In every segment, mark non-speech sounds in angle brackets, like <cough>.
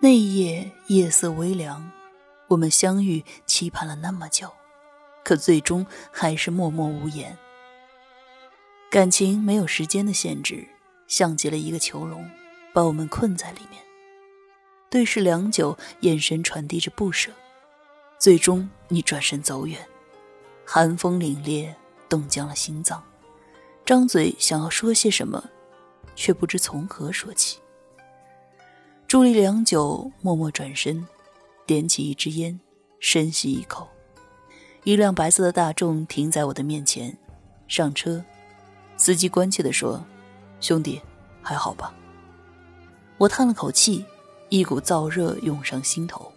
那一夜夜色微凉，我们相遇，期盼了那么久，可最终还是默默无言。感情没有时间的限制，像极了一个囚笼，把我们困在里面。对视良久，眼神传递着不舍。最终，你转身走远，寒风凛冽，冻僵了心脏。张嘴想要说些什么，却不知从何说起。伫立良久，默默转身，点起一支烟，深吸一口。一辆白色的大众停在我的面前，上车。司机关切地说：“兄弟，还好吧？”我叹了口气，一股燥热涌上心头。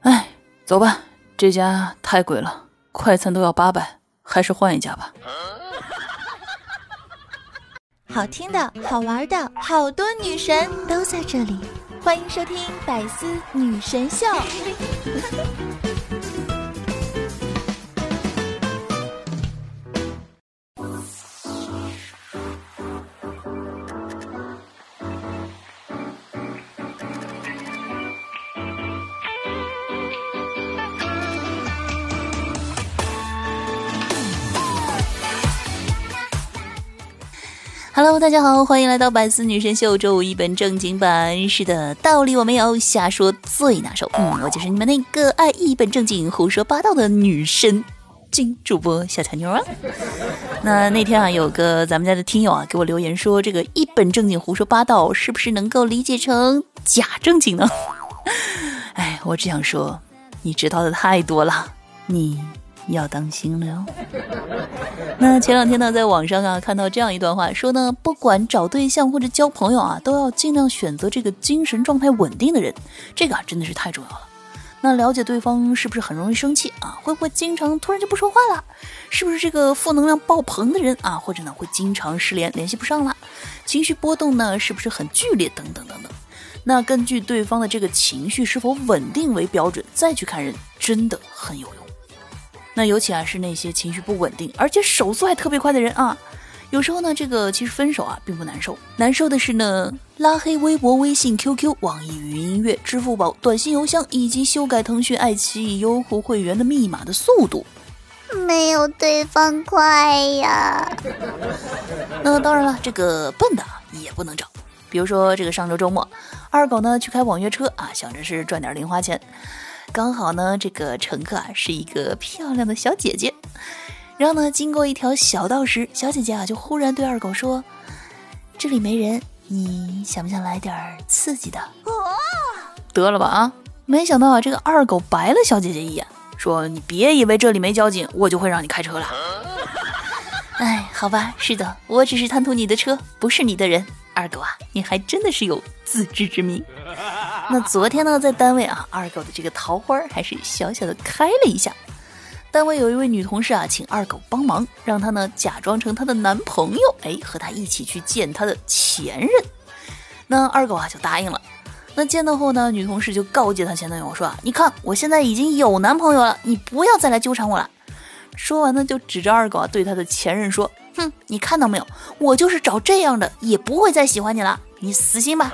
哎，走吧，这家太贵了，快餐都要八百，还是换一家吧。好听的，好玩的，好多女神都在这里，欢迎收听《百思女神秀》。Hello，大家好，欢迎来到百思女神秀周五一本正经版。是的，道理我没有，瞎说最拿手。嗯，我就是你们那个爱一本正经胡说八道的女神金主播小乔妞啊。<laughs> 那那天啊，有个咱们家的听友啊，给我留言说，这个一本正经胡说八道是不是能够理解成假正经呢？<laughs> 哎，我只想说，你知道的太多了，你。要当心了哟。那前两天呢，在网上啊看到这样一段话，说呢，不管找对象或者交朋友啊，都要尽量选择这个精神状态稳定的人。这个啊真的是太重要了。那了解对方是不是很容易生气啊？会不会经常突然就不说话了？是不是这个负能量爆棚的人啊？或者呢会经常失联，联系不上了？情绪波动呢是不是很剧烈？等等等等。那根据对方的这个情绪是否稳定为标准，再去看人，真的很有用。那尤其啊是那些情绪不稳定，而且手速还特别快的人啊，有时候呢，这个其实分手啊并不难受，难受的是呢，拉黑微博、微信、QQ、网易云音乐、支付宝、短信、邮箱以及修改腾讯、爱奇艺、优酷会员的密码的速度，没有对方快呀。那当然了，这个笨的也不能找，比如说这个上周周末，二狗呢去开网约车啊，想着是赚点零花钱。刚好呢，这个乘客啊是一个漂亮的小姐姐。然后呢，经过一条小道时，小姐姐啊就忽然对二狗说：“这里没人，你想不想来点刺激的？”得了吧啊！没想到啊，这个二狗白了小姐姐一眼，说：“你别以为这里没交警，我就会让你开车了。”哎，好吧，是的，我只是贪图你的车，不是你的人。二狗啊，你还真的是有自知之明。那昨天呢，在单位啊，二狗的这个桃花还是小小的开了一下。单位有一位女同事啊，请二狗帮忙，让他呢假装成她的男朋友，哎，和她一起去见她的前任。那二狗啊就答应了。那见到后呢，女同事就告诫她前男友说啊：“你看，我现在已经有男朋友了，你不要再来纠缠我了。”说完呢，就指着二狗啊，对他的前任说：“哼，你看到没有？我就是找这样的，也不会再喜欢你了，你死心吧。”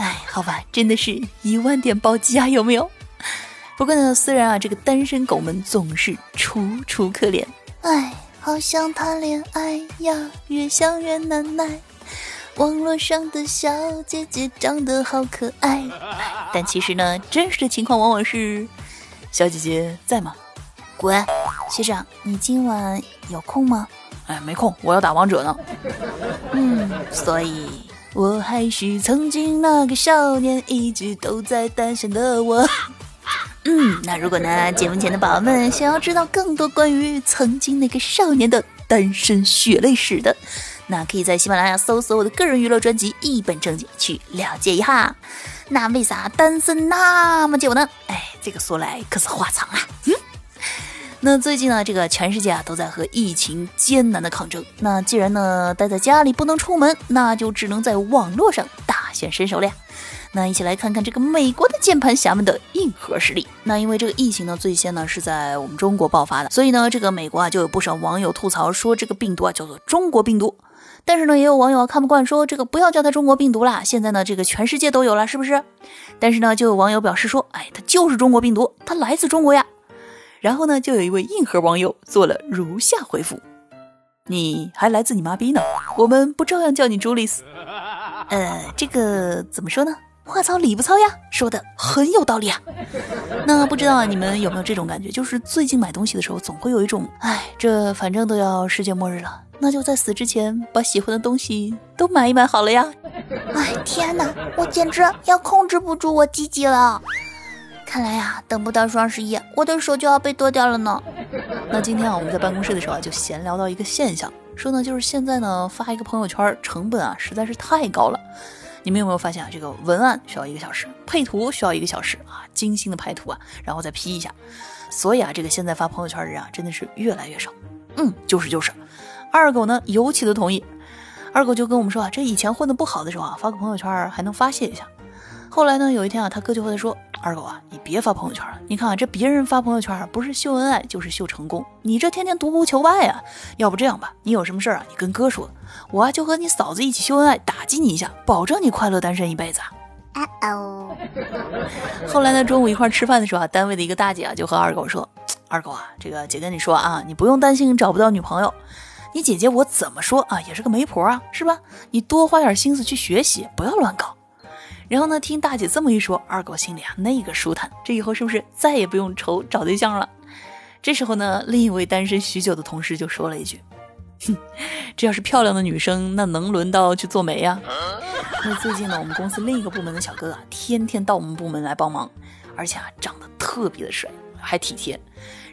哎，好吧，真的是一万点暴击啊，有没有？不过呢，虽然啊，这个单身狗们总是楚楚可怜，哎，好想谈恋爱呀，越想越难耐。网络上的小姐姐长得好可爱，但其实呢，真实的情况往往是，小姐姐在吗？滚，学长，你今晚有空吗？哎，没空，我要打王者呢。嗯，所以。我还是曾经那个少年，一直都在单身的我。<laughs> 嗯，那如果呢，节目前的宝宝们想要知道更多关于曾经那个少年的单身血泪史的，那可以在喜马拉雅搜索我的个人娱乐专辑《一本正经》去了解一下。那为啥单身那么久呢？哎，这个说来可是话长啊。嗯。那最近呢，这个全世界啊都在和疫情艰难的抗争。那既然呢待在家里不能出门，那就只能在网络上大显身手了。呀。那一起来看看这个美国的键盘侠们的硬核实力。那因为这个疫情呢最先呢是在我们中国爆发的，所以呢这个美国啊就有不少网友吐槽说这个病毒啊叫做中国病毒。但是呢，也有网友啊看不惯，说这个不要叫它中国病毒啦，现在呢，这个全世界都有了，是不是？但是呢，就有网友表示说，哎，它就是中国病毒，它来自中国呀。然后呢，就有一位硬核网友做了如下回复：你还来自你妈逼呢？我们不照样叫你朱丽斯？<laughs> 呃，这个怎么说呢？话糙理不糙呀，说的很有道理啊。那不知道你们有没有这种感觉？就是最近买东西的时候，总会有一种，哎，这反正都要世界末日了，那就在死之前把喜欢的东西都买一买好了呀。<laughs> 哎，天哪，我简直要控制不住我自己了。看来呀，等不到双十一，我的手就要被剁掉了呢。<laughs> 那今天啊，我们在办公室的时候啊，就闲聊到一个现象，说呢，就是现在呢发一个朋友圈成本啊实在是太高了。你们有没有发现啊？这个文案需要一个小时，配图需要一个小时啊，精心的拍图啊，然后再 P 一下。所以啊，这个现在发朋友圈的人啊，真的是越来越少。嗯，就是就是。二狗呢，尤其的同意。二狗就跟我们说啊，这以前混的不好的时候啊，发个朋友圈还能发泄一下。后来呢，有一天啊，他哥就和他说。二狗啊，你别发朋友圈了。你看啊，这别人发朋友圈不是秀恩爱就是秀成功，你这天天独孤求败啊。要不这样吧，你有什么事儿啊，你跟哥说，我啊就和你嫂子一起秀恩爱，打击你一下，保证你快乐单身一辈子。啊哦。后来呢，中午一块吃饭的时候啊，单位的一个大姐啊就和二狗说：“ <tsk> 二狗啊，这个姐跟你说啊，你不用担心找不到女朋友，你姐姐我怎么说啊，也是个媒婆啊，是吧？你多花点心思去学习，不要乱搞。”然后呢，听大姐这么一说，二狗心里啊那个舒坦，这以后是不是再也不用愁找对象了？这时候呢，另一位单身许久的同事就说了一句：“哼，<laughs> 这要是漂亮的女生，那能轮到去做媒呀？”那 <laughs> 最近呢，我们公司另一个部门的小哥啊，天天到我们部门来帮忙，而且啊长得特别的帅，还体贴，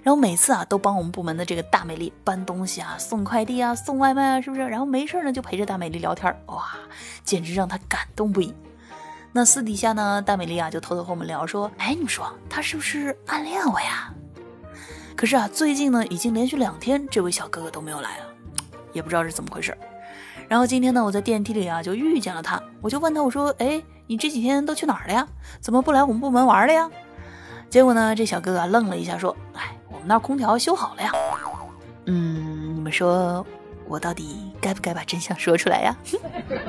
然后每次啊都帮我们部门的这个大美丽搬东西啊、送快递啊、送外卖啊，是不是？然后没事呢就陪着大美丽聊天，哇，简直让他感动不已。那私底下呢，大美丽啊就偷偷和我们聊说，哎，你们说他是不是暗恋我呀？可是啊，最近呢，已经连续两天这位小哥哥都没有来了，也不知道是怎么回事。然后今天呢，我在电梯里啊就遇见了他，我就问他，我说，哎，你这几天都去哪儿了呀？怎么不来我们部门玩了呀？结果呢，这小哥哥愣了一下，说，哎，我们那儿空调修好了呀。嗯，你们说。我到底该不该把真相说出来呀？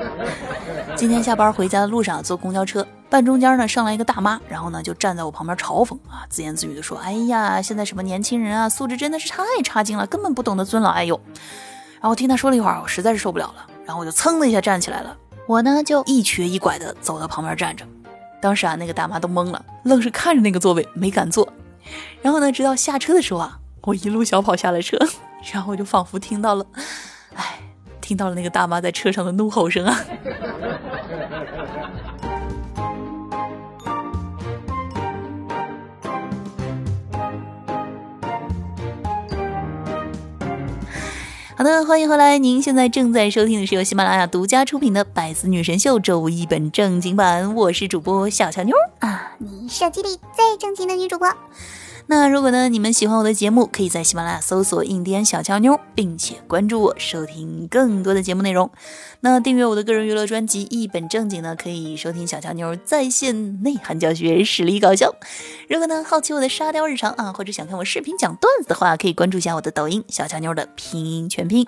<laughs> 今天下班回家的路上坐公交车，半中间呢上来一个大妈，然后呢就站在我旁边嘲讽啊，自言自语的说：“哎呀，现在什么年轻人啊，素质真的是太差劲了，根本不懂得尊老爱幼。”然后我听他说了一会儿，我实在是受不了了，然后我就噌的一下站起来了，我呢就一瘸一拐的走到旁边站着。当时啊，那个大妈都懵了，愣是看着那个座位没敢坐。然后呢，直到下车的时候啊，我一路小跑下了车。<laughs> 然后我就仿佛听到了，哎，听到了那个大妈在车上的怒吼声啊！好的，欢迎回来！您现在正在收听的是由喜马拉雅独家出品的《百思女神秀》周五一本正经版，我是主播小乔妞啊，你手机里最正经的女主播。那如果呢，你们喜欢我的节目，可以在喜马拉雅搜索“印第安小乔妞”，并且关注我，收听更多的节目内容。那订阅我的个人娱乐专辑《一本正经》呢，可以收听小乔妞在线内涵教学，实力搞笑。如果呢，好奇我的沙雕日常啊，或者想看我视频讲段子的话，可以关注一下我的抖音“小乔妞”的拼音全拼。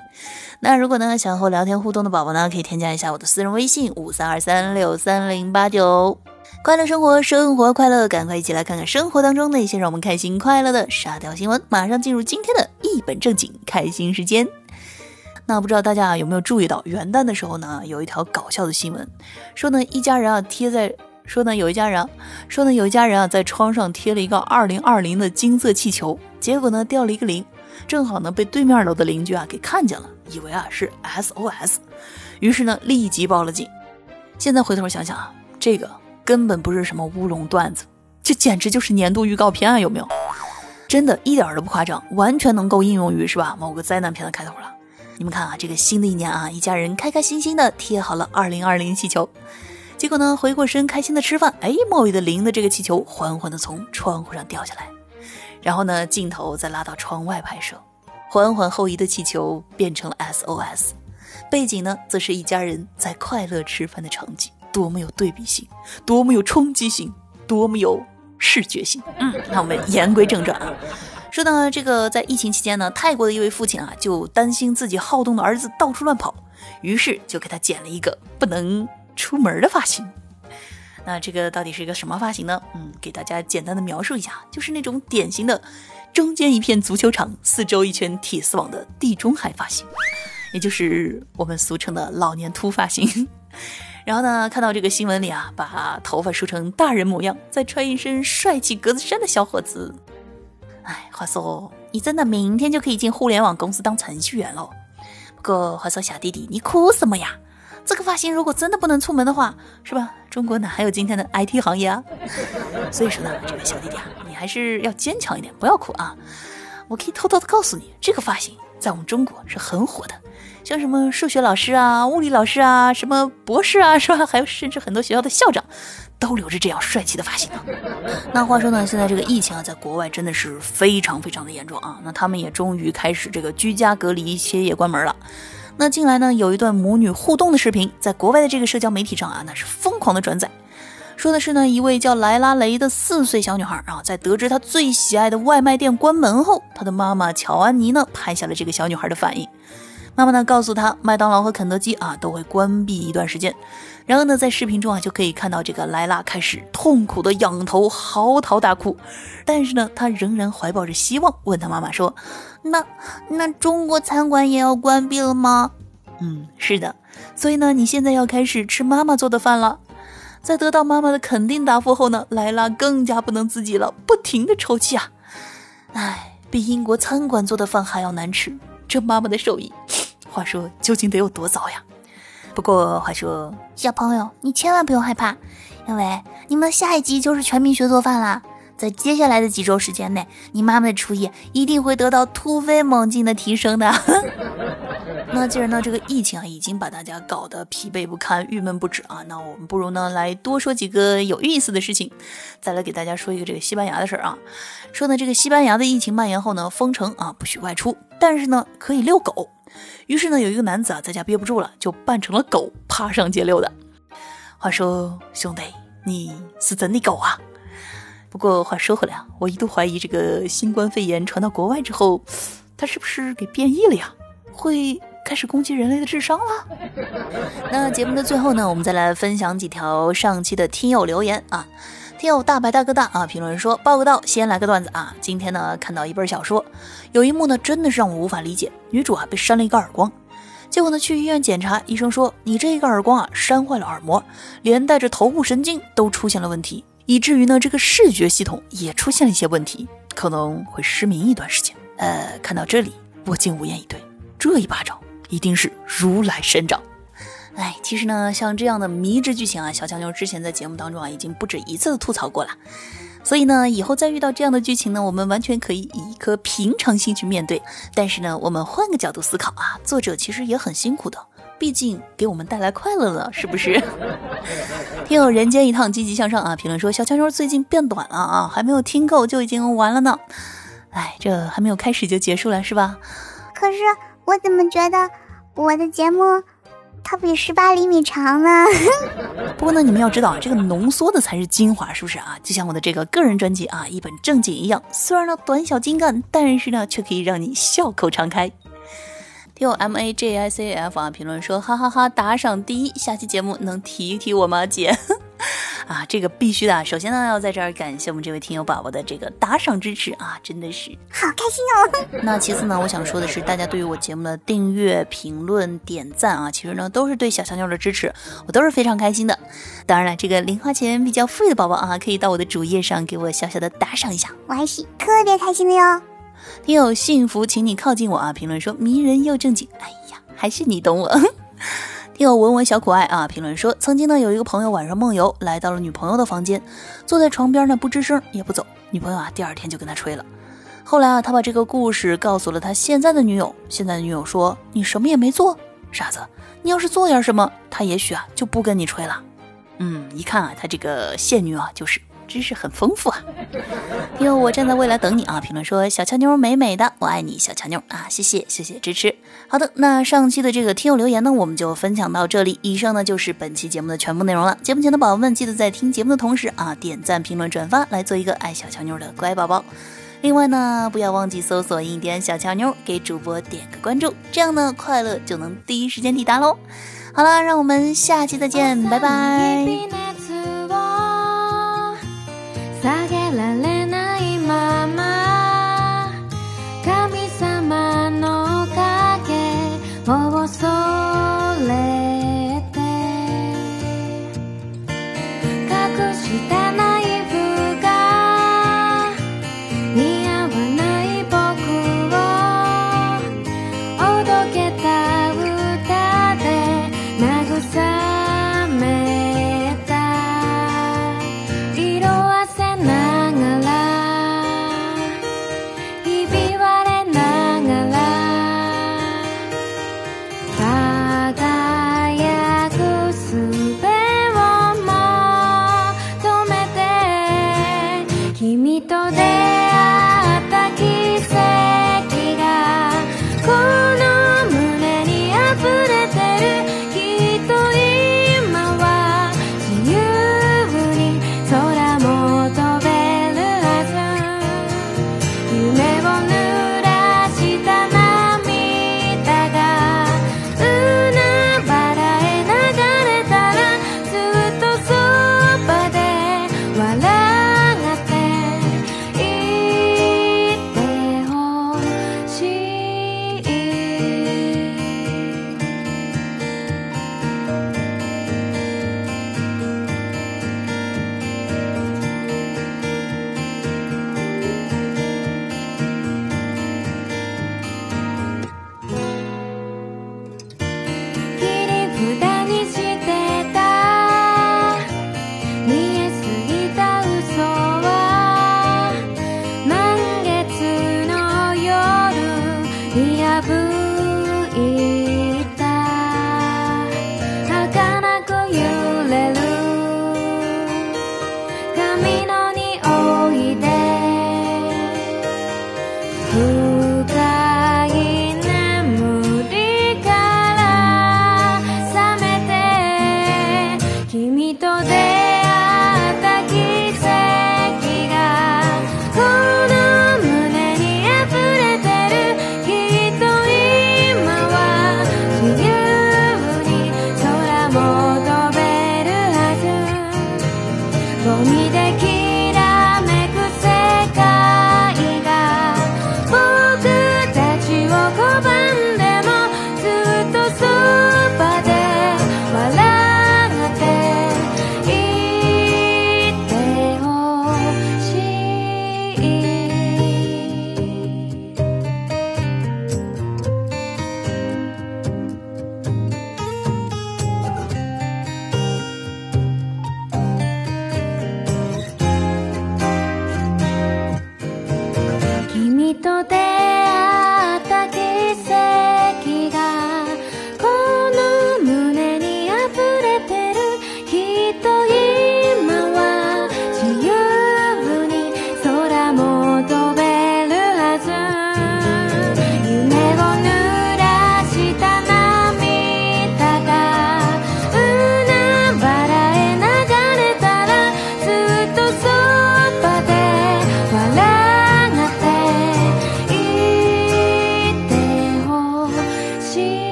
那如果呢，想和我聊天互动的宝宝呢，可以添加一下我的私人微信：五三二三六三零八九。快乐生活，生活快乐，赶快一起来看看生活当中那些让我们开心快乐的沙雕新闻。马上进入今天的一本正经开心时间。那不知道大家有没有注意到，元旦的时候呢，有一条搞笑的新闻，说呢一家人啊贴在，说呢有一家人，说呢有一家人啊在窗上贴了一个二零二零的金色气球，结果呢掉了一个零，正好呢被对面楼的邻居啊给看见了，以为啊是 SOS，于是呢立即报了警。现在回头想想啊，这个。根本不是什么乌龙段子，这简直就是年度预告片啊！有没有？真的一点都不夸张，完全能够应用于是吧？某个灾难片的开头了。你们看啊，这个新的一年啊，一家人开开心心的贴好了二零二零气球，结果呢，回过身开心的吃饭，哎，莫雨的零的这个气球缓缓的从窗户上掉下来，然后呢，镜头再拉到窗外拍摄，缓缓后移的气球变成了 SOS，背景呢，则是一家人在快乐吃饭的场景。多么有对比性，多么有冲击性，多么有视觉性。嗯，那我们言归正传啊，说到，这个在疫情期间呢，泰国的一位父亲啊，就担心自己好动的儿子到处乱跑，于是就给他剪了一个不能出门的发型。那这个到底是一个什么发型呢？嗯，给大家简单的描述一下，就是那种典型的中间一片足球场，四周一圈铁丝网的地中海发型，也就是我们俗称的老年秃发型。然后呢，看到这个新闻里啊，把头发梳成大人模样，再穿一身帅气格子衫的小伙子。哎，话说你真的明天就可以进互联网公司当程序员喽？不过话说小弟弟，你哭什么呀？这个发型如果真的不能出门的话，是吧？中国哪还有今天的 IT 行业啊？所以说呢，这位小弟弟啊，你还是要坚强一点，不要哭啊！我可以偷偷的告诉你，这个发型在我们中国是很火的，像什么数学老师啊、物理老师啊、什么博士啊，<laughs> 是吧？还有甚至很多学校的校长都留着这样帅气的发型呢。那话说呢，现在这个疫情啊，在国外真的是非常非常的严重啊。那他们也终于开始这个居家隔离，歇业关门了。那近来呢，有一段母女互动的视频，在国外的这个社交媒体上啊，那是疯狂的转载。说的是呢，一位叫莱拉雷的四岁小女孩啊，在得知她最喜爱的外卖店关门后，她的妈妈乔安妮呢，拍下了这个小女孩的反应。妈妈呢，告诉他，麦当劳和肯德基啊，都会关闭一段时间。然后呢，在视频中啊，就可以看到这个莱拉开始痛苦的仰头嚎啕大哭，但是呢，她仍然怀抱着希望，问他妈妈说：“那那中国餐馆也要关闭了吗？”“嗯，是的。所以呢，你现在要开始吃妈妈做的饭了。”在得到妈妈的肯定答复后呢，莱拉更加不能自己了，不停的抽泣啊！哎，比英国餐馆做的饭还要难吃，这妈妈的手艺，话说究竟得有多糟呀？不过话说，小朋友，你千万不用害怕，因为你们下一集就是全民学做饭啦。在接下来的几周时间内，你妈妈的厨艺一定会得到突飞猛进的提升的。<laughs> 那既然呢，这个疫情啊已经把大家搞得疲惫不堪、郁闷不止啊，那我们不如呢来多说几个有意思的事情。再来给大家说一个这个西班牙的事儿啊，说呢这个西班牙的疫情蔓延后呢，封城啊不许外出，但是呢可以遛狗。于是呢有一个男子啊在家憋不住了，就扮成了狗爬上街溜达。话说兄弟，你是真的狗啊？不过话说回来啊，我一度怀疑这个新冠肺炎传到国外之后，它是不是给变异了呀？会？开始攻击人类的智商了。那节目的最后呢，我们再来分享几条上期的听友留言啊。听友大白大哥大啊，评论说报个到，先来个段子啊。今天呢，看到一本小说，有一幕呢，真的是让我无法理解。女主啊被扇了一个耳光，结果呢去医院检查，医生说你这一个耳光啊扇坏了耳膜，连带着头部神经都出现了问题，以至于呢这个视觉系统也出现了一些问题，可能会失明一段时间。呃，看到这里，我竟无言以对。这一巴掌。一定是如来神掌，哎，其实呢，像这样的迷之剧情啊，小强妞之前在节目当中啊，已经不止一次的吐槽过了。所以呢，以后再遇到这样的剧情呢，我们完全可以以一颗平常心去面对。但是呢，我们换个角度思考啊，作者其实也很辛苦的，毕竟给我们带来快乐了，是不是？<laughs> 听友人间一趟积极向上啊，评论说小强妞最近变短了啊，还没有听够就已经完了呢。哎，这还没有开始就结束了是吧？可是我怎么觉得？我的节目，它比十八厘米长呢。<laughs> 不过呢，你们要知道啊，这个浓缩的才是精华，是不是啊？就像我的这个个人专辑啊，一本正经一样，虽然呢短小精干，但是呢却可以让你笑口常开。听友 M A J I C F 啊，评论说哈哈哈，打赏第一，下期节目能提一提我吗，姐？<laughs> 啊，这个必须的。啊首先呢，要在这儿感谢我们这位听友宝宝的这个打赏支持啊，真的是好开心哦。<laughs> 那其次呢，我想说的是，大家对于我节目的订阅、评论、点赞啊，其实呢都是对小强妞的支持，我都是非常开心的。当然了，这个零花钱比较富裕的宝宝啊，可以到我的主页上给我小小的打赏一下，我还是特别开心的哟。听友幸福，请你靠近我啊！评论说迷人又正经，哎呀，还是你懂我。<laughs> 有文文小可爱啊！评论说，曾经呢有一个朋友晚上梦游，来到了女朋友的房间，坐在床边呢不吱声也不走。女朋友啊第二天就跟他吹了。后来啊他把这个故事告诉了他现在的女友，现在的女友说你什么也没做，傻子，你要是做点什么，他也许啊就不跟你吹了。嗯，一看啊他这个现女啊就是。知识很丰富啊！哟，我站在未来等你啊！评论说小乔妞美美的，我爱你，小乔妞啊！谢谢谢谢支持。好的，那上期的这个听友留言呢，我们就分享到这里。以上呢就是本期节目的全部内容了。节目前的宝宝们，记得在听节目的同时啊，点赞、评论、转发，来做一个爱小乔妞的乖宝宝。另外呢，不要忘记搜索“印第安小乔妞”，给主播点个关注，这样呢，快乐就能第一时间抵达喽。好了，让我们下期再见，拜拜。